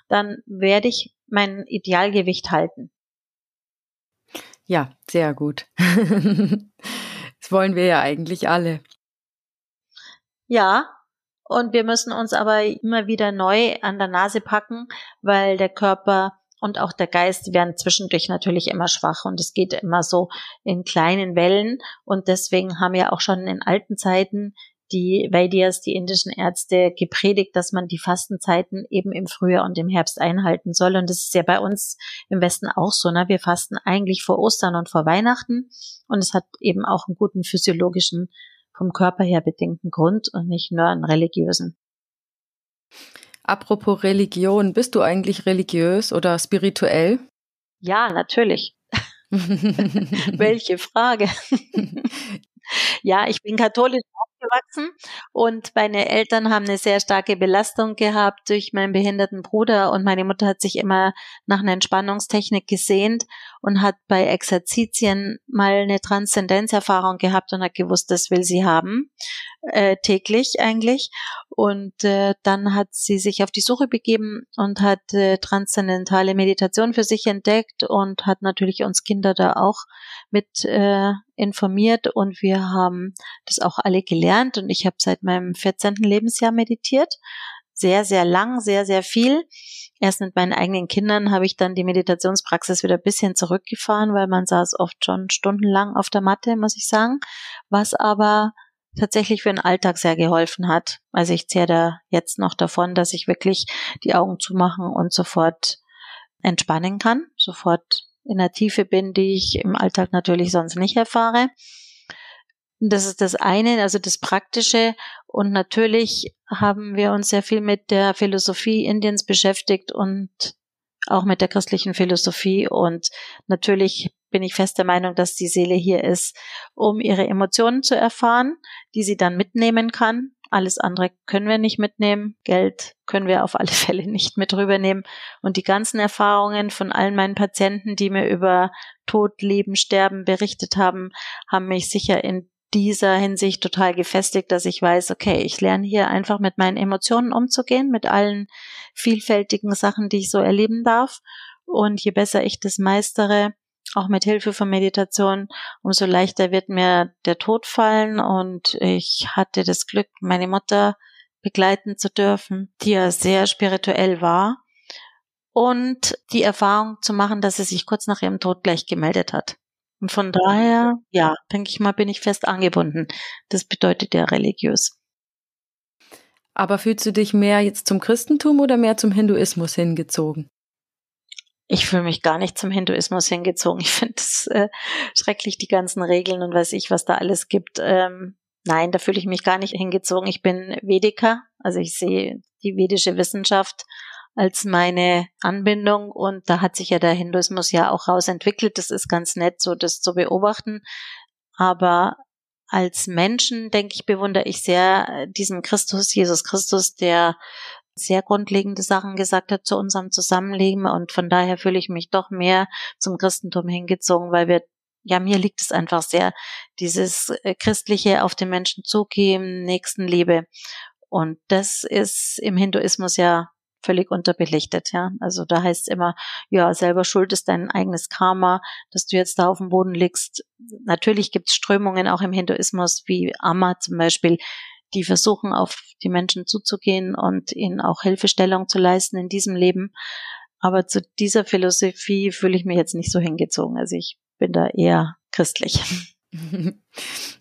dann werde ich mein Idealgewicht halten. Ja, sehr gut. das wollen wir ja eigentlich alle. Ja, und wir müssen uns aber immer wieder neu an der Nase packen, weil der Körper und auch der Geist werden zwischendurch natürlich immer schwach und es geht immer so in kleinen Wellen und deswegen haben ja auch schon in alten Zeiten die Vaidyas, die indischen Ärzte, gepredigt, dass man die Fastenzeiten eben im Frühjahr und im Herbst einhalten soll. Und das ist ja bei uns im Westen auch so. Ne? Wir fasten eigentlich vor Ostern und vor Weihnachten. Und es hat eben auch einen guten physiologischen vom Körper her bedingten Grund und nicht nur einen religiösen. Apropos Religion, bist du eigentlich religiös oder spirituell? Ja, natürlich. Welche Frage? ja, ich bin katholisch aufgewachsen. Und meine Eltern haben eine sehr starke Belastung gehabt durch meinen behinderten Bruder. Und meine Mutter hat sich immer nach einer Entspannungstechnik gesehnt und hat bei Exerzitien mal eine Transzendenzerfahrung gehabt und hat gewusst, das will sie haben, äh, täglich eigentlich. Und äh, dann hat sie sich auf die Suche begeben und hat äh, transzendentale Meditation für sich entdeckt und hat natürlich uns Kinder da auch mit äh, informiert. Und wir haben das auch alle gelernt und ich habe seit meinem 14. Lebensjahr meditiert. Sehr, sehr lang, sehr, sehr viel. Erst mit meinen eigenen Kindern habe ich dann die Meditationspraxis wieder ein bisschen zurückgefahren, weil man saß oft schon stundenlang auf der Matte, muss ich sagen. Was aber tatsächlich für den Alltag sehr geholfen hat. Also ich zehre da jetzt noch davon, dass ich wirklich die Augen zumachen und sofort entspannen kann, sofort in der Tiefe bin, die ich im Alltag natürlich sonst nicht erfahre. Das ist das eine, also das Praktische. Und natürlich haben wir uns sehr viel mit der Philosophie Indiens beschäftigt und auch mit der christlichen Philosophie. Und natürlich bin ich fest der Meinung, dass die Seele hier ist, um ihre Emotionen zu erfahren, die sie dann mitnehmen kann. Alles andere können wir nicht mitnehmen. Geld können wir auf alle Fälle nicht mit rübernehmen. Und die ganzen Erfahrungen von allen meinen Patienten, die mir über Tod, Leben, Sterben berichtet haben, haben mich sicher in dieser Hinsicht total gefestigt, dass ich weiß, okay, ich lerne hier einfach mit meinen Emotionen umzugehen, mit allen vielfältigen Sachen, die ich so erleben darf. Und je besser ich das meistere, auch mit Hilfe von Meditation, umso leichter wird mir der Tod fallen. Und ich hatte das Glück, meine Mutter begleiten zu dürfen, die ja sehr spirituell war. Und die Erfahrung zu machen, dass sie sich kurz nach ihrem Tod gleich gemeldet hat. Und von daher, ja, denke ich mal, bin ich fest angebunden. Das bedeutet ja religiös. Aber fühlst du dich mehr jetzt zum Christentum oder mehr zum Hinduismus hingezogen? Ich fühle mich gar nicht zum Hinduismus hingezogen. Ich finde es äh, schrecklich, die ganzen Regeln und weiß ich, was da alles gibt. Ähm, nein, da fühle ich mich gar nicht hingezogen. Ich bin Vediker, also ich sehe die vedische Wissenschaft als meine Anbindung und da hat sich ja der Hinduismus ja auch rausentwickelt. Das ist ganz nett, so das zu beobachten. Aber als Menschen, denke ich, bewundere ich sehr diesen Christus, Jesus Christus, der sehr grundlegende Sachen gesagt hat zu unserem Zusammenleben und von daher fühle ich mich doch mehr zum Christentum hingezogen, weil wir ja, mir liegt es einfach sehr, dieses äh, christliche auf den Menschen zugehen, Nächstenliebe. Und das ist im Hinduismus ja völlig unterbelichtet, ja. Also da heißt es immer, ja, selber schuld ist dein eigenes Karma, dass du jetzt da auf dem Boden liegst. Natürlich gibt es Strömungen auch im Hinduismus, wie Amma zum Beispiel, die versuchen, auf die Menschen zuzugehen und ihnen auch Hilfestellung zu leisten in diesem Leben. Aber zu dieser Philosophie fühle ich mich jetzt nicht so hingezogen. Also ich bin da eher christlich.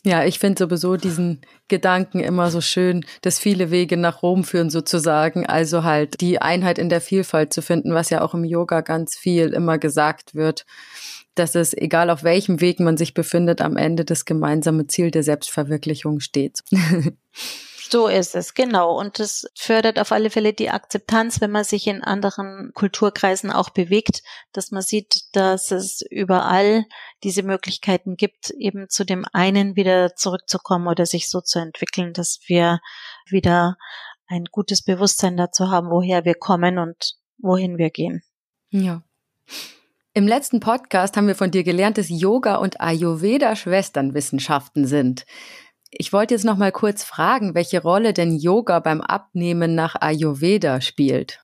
Ja, ich finde sowieso diesen Gedanken immer so schön, dass viele Wege nach Rom führen sozusagen. Also halt die Einheit in der Vielfalt zu finden, was ja auch im Yoga ganz viel immer gesagt wird dass es, egal auf welchem Weg man sich befindet, am Ende das gemeinsame Ziel der Selbstverwirklichung steht. So ist es, genau. Und es fördert auf alle Fälle die Akzeptanz, wenn man sich in anderen Kulturkreisen auch bewegt, dass man sieht, dass es überall diese Möglichkeiten gibt, eben zu dem einen wieder zurückzukommen oder sich so zu entwickeln, dass wir wieder ein gutes Bewusstsein dazu haben, woher wir kommen und wohin wir gehen. Ja. Im letzten Podcast haben wir von dir gelernt, dass Yoga und Ayurveda Schwesternwissenschaften sind. Ich wollte jetzt noch mal kurz fragen, welche Rolle denn Yoga beim Abnehmen nach Ayurveda spielt.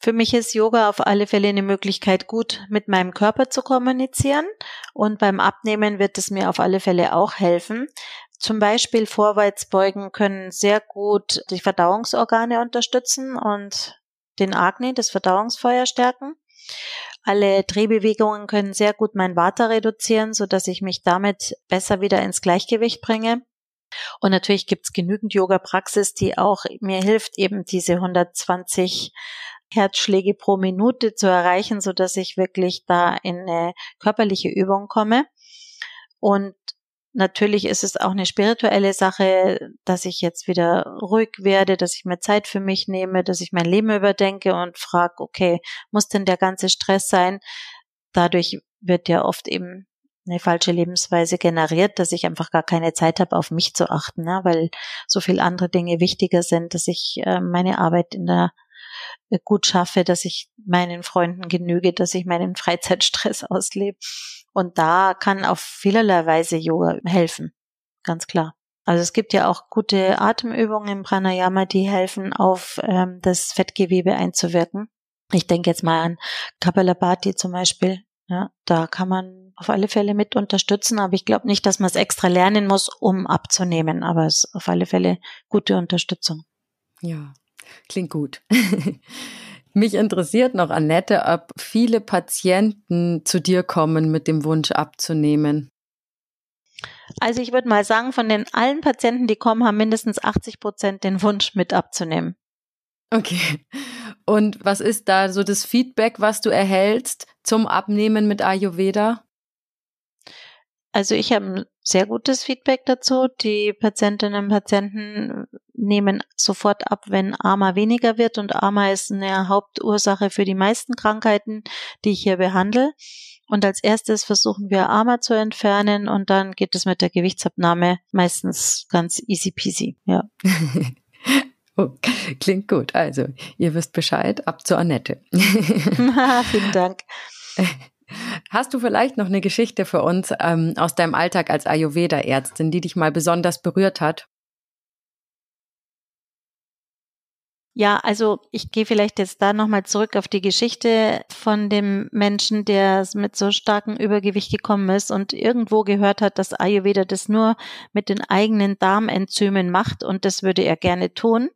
Für mich ist Yoga auf alle Fälle eine Möglichkeit, gut mit meinem Körper zu kommunizieren. Und beim Abnehmen wird es mir auf alle Fälle auch helfen. Zum Beispiel Vorwärtsbeugen können sehr gut die Verdauungsorgane unterstützen und den Agni, das Verdauungsfeuer stärken. Alle Drehbewegungen können sehr gut mein Vata reduzieren, so dass ich mich damit besser wieder ins Gleichgewicht bringe. Und natürlich gibt's genügend Yoga-Praxis, die auch mir hilft, eben diese 120 Herzschläge pro Minute zu erreichen, so dass ich wirklich da in eine körperliche Übung komme. Und Natürlich ist es auch eine spirituelle Sache, dass ich jetzt wieder ruhig werde, dass ich mir Zeit für mich nehme, dass ich mein Leben überdenke und frage, okay, muss denn der ganze Stress sein? Dadurch wird ja oft eben eine falsche Lebensweise generiert, dass ich einfach gar keine Zeit habe, auf mich zu achten, ne? weil so viel andere Dinge wichtiger sind, dass ich äh, meine Arbeit in der gut schaffe, dass ich meinen Freunden genüge, dass ich meinen Freizeitstress auslebe. Und da kann auf vielerlei Weise Yoga helfen. Ganz klar. Also es gibt ja auch gute Atemübungen im Pranayama, die helfen, auf ähm, das Fettgewebe einzuwirken. Ich denke jetzt mal an Kapalabhati zum Beispiel. Ja, da kann man auf alle Fälle mit unterstützen, aber ich glaube nicht, dass man es extra lernen muss, um abzunehmen. Aber es ist auf alle Fälle gute Unterstützung. Ja, klingt gut. Mich interessiert noch, Annette, ob viele Patienten zu dir kommen mit dem Wunsch abzunehmen. Also ich würde mal sagen, von den allen Patienten, die kommen, haben mindestens 80 Prozent den Wunsch mit abzunehmen. Okay. Und was ist da so das Feedback, was du erhältst zum Abnehmen mit Ayurveda? Also ich habe ein sehr gutes Feedback dazu. Die Patientinnen und Patienten nehmen sofort ab, wenn AMA weniger wird und AMA ist eine Hauptursache für die meisten Krankheiten, die ich hier behandle. Und als erstes versuchen wir AMA zu entfernen und dann geht es mit der Gewichtsabnahme meistens ganz easy peasy, ja. Oh, klingt gut. Also, ihr wisst Bescheid, ab zur Annette. Vielen Dank. Hast du vielleicht noch eine Geschichte für uns ähm, aus deinem Alltag als Ayurveda-Ärztin, die dich mal besonders berührt hat? Ja, also ich gehe vielleicht jetzt da nochmal zurück auf die Geschichte von dem Menschen, der mit so starkem Übergewicht gekommen ist und irgendwo gehört hat, dass Ayurveda das nur mit den eigenen Darmenzymen macht und das würde er gerne tun.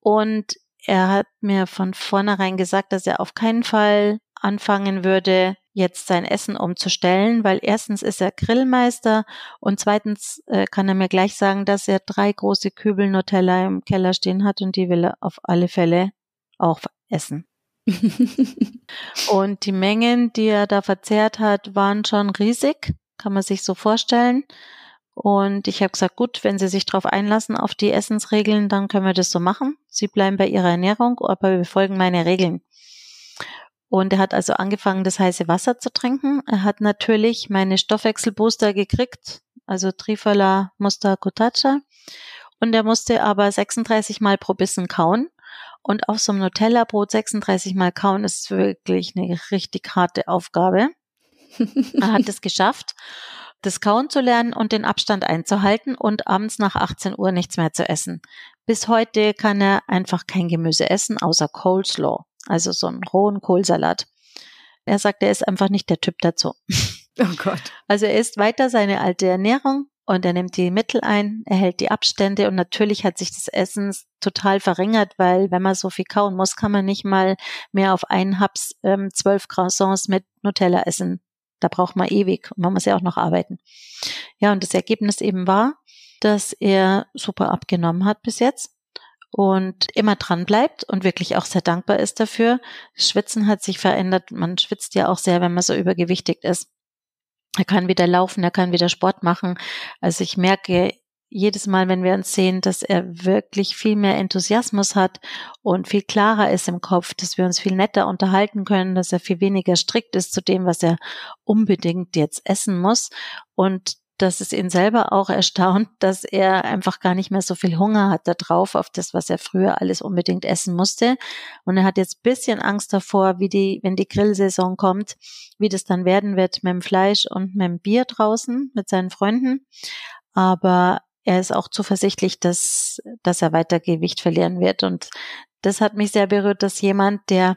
Und er hat mir von vornherein gesagt, dass er auf keinen Fall anfangen würde, jetzt sein Essen umzustellen, weil erstens ist er Grillmeister und zweitens äh, kann er mir gleich sagen, dass er drei große Kübel Nutella im Keller stehen hat und die will er auf alle Fälle auch essen. und die Mengen, die er da verzehrt hat, waren schon riesig, kann man sich so vorstellen. Und ich habe gesagt, gut, wenn Sie sich darauf einlassen, auf die Essensregeln, dann können wir das so machen. Sie bleiben bei Ihrer Ernährung, aber wir befolgen meine Regeln. Und er hat also angefangen, das heiße Wasser zu trinken. Er hat natürlich meine Stoffwechselbooster gekriegt, also Trifala Musta Kotacha. Und er musste aber 36 Mal pro Bissen kauen. Und auf so einem Nutella-Brot 36 Mal kauen ist wirklich eine richtig harte Aufgabe. er hat es geschafft das Kauen zu lernen und den Abstand einzuhalten und abends nach 18 Uhr nichts mehr zu essen. Bis heute kann er einfach kein Gemüse essen, außer Coleslaw, also so einen rohen Kohlsalat. Er sagt, er ist einfach nicht der Typ dazu. Oh Gott. Also er isst weiter seine alte Ernährung und er nimmt die Mittel ein, er hält die Abstände und natürlich hat sich das Essen total verringert, weil wenn man so viel kauen muss, kann man nicht mal mehr auf einen Haps ähm, zwölf Croissants mit Nutella essen. Da braucht man ewig und man muss ja auch noch arbeiten. Ja, und das Ergebnis eben war, dass er super abgenommen hat bis jetzt und immer dran bleibt und wirklich auch sehr dankbar ist dafür. Schwitzen hat sich verändert. Man schwitzt ja auch sehr, wenn man so übergewichtig ist. Er kann wieder laufen, er kann wieder Sport machen. Also ich merke jedes Mal, wenn wir uns sehen, dass er wirklich viel mehr Enthusiasmus hat und viel klarer ist im Kopf, dass wir uns viel netter unterhalten können, dass er viel weniger strikt ist zu dem, was er unbedingt jetzt essen muss und dass es ihn selber auch erstaunt, dass er einfach gar nicht mehr so viel Hunger hat da drauf auf das, was er früher alles unbedingt essen musste. Und er hat jetzt bisschen Angst davor, wie die, wenn die Grillsaison kommt, wie das dann werden wird mit dem Fleisch und mit dem Bier draußen mit seinen Freunden. Aber er ist auch zuversichtlich, dass, dass er weiter Gewicht verlieren wird. Und das hat mich sehr berührt, dass jemand, der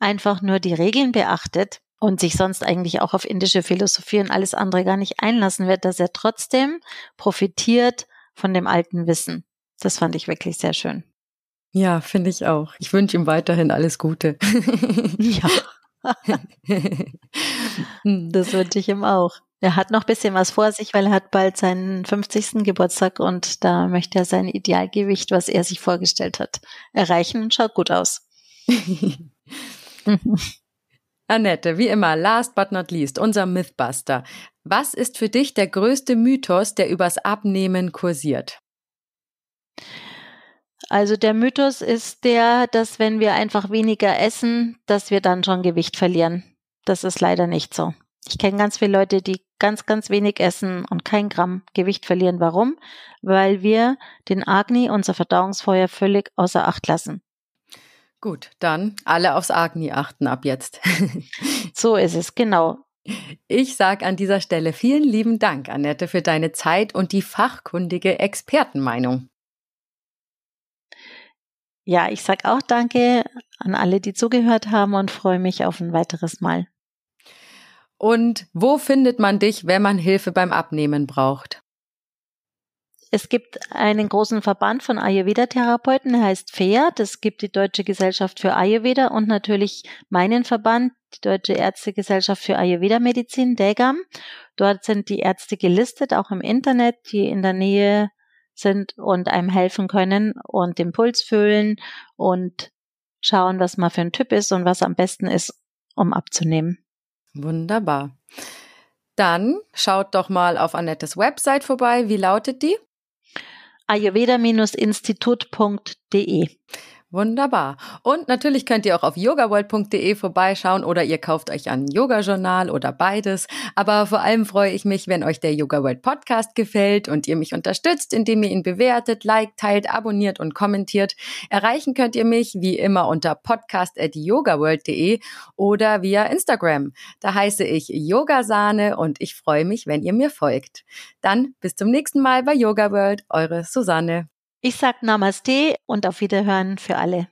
einfach nur die Regeln beachtet und sich sonst eigentlich auch auf indische Philosophie und alles andere gar nicht einlassen wird, dass er trotzdem profitiert von dem alten Wissen. Das fand ich wirklich sehr schön. Ja, finde ich auch. Ich wünsche ihm weiterhin alles Gute. ja. das wünsche ich ihm auch. Er hat noch bisschen was vor sich, weil er hat bald seinen 50. Geburtstag und da möchte er sein Idealgewicht, was er sich vorgestellt hat, erreichen und schaut gut aus. Annette, wie immer, last but not least, unser Mythbuster. Was ist für dich der größte Mythos, der übers Abnehmen kursiert? Also der Mythos ist der, dass wenn wir einfach weniger essen, dass wir dann schon Gewicht verlieren. Das ist leider nicht so. Ich kenne ganz viele Leute, die ganz, ganz wenig essen und kein Gramm Gewicht verlieren. Warum? Weil wir den Agni, unser Verdauungsfeuer, völlig außer Acht lassen. Gut, dann alle aufs Agni achten ab jetzt. so ist es, genau. Ich sage an dieser Stelle vielen lieben Dank, Annette, für deine Zeit und die fachkundige Expertenmeinung. Ja, ich sage auch Danke an alle, die zugehört haben und freue mich auf ein weiteres Mal. Und wo findet man dich, wenn man Hilfe beim Abnehmen braucht? Es gibt einen großen Verband von Ayurveda-Therapeuten, der heißt FEA. Das gibt die Deutsche Gesellschaft für Ayurveda und natürlich meinen Verband, die Deutsche Ärztegesellschaft für Ayurveda-Medizin, DEGAM. Dort sind die Ärzte gelistet, auch im Internet, die in der Nähe sind und einem helfen können und den Puls fühlen und schauen, was man für ein Typ ist und was am besten ist, um abzunehmen. Wunderbar. Dann schaut doch mal auf Annettes Website vorbei. Wie lautet die? ayurveda-institut.de. Wunderbar. Und natürlich könnt ihr auch auf yogaworld.de vorbeischauen oder ihr kauft euch ein Yoga-Journal oder beides. Aber vor allem freue ich mich, wenn euch der Yoga World Podcast gefällt und ihr mich unterstützt, indem ihr ihn bewertet, liked, teilt, abonniert und kommentiert. Erreichen könnt ihr mich wie immer unter podcast.yogaworld.de oder via Instagram. Da heiße ich Yogasahne und ich freue mich, wenn ihr mir folgt. Dann bis zum nächsten Mal bei Yoga World, eure Susanne. Ich sag Namaste und auf Wiederhören für alle.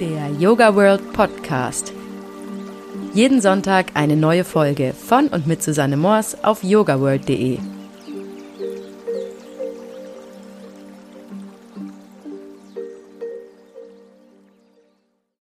Der Yoga World Podcast. Jeden Sonntag eine neue Folge von und mit Susanne Moors auf yogaworld.de.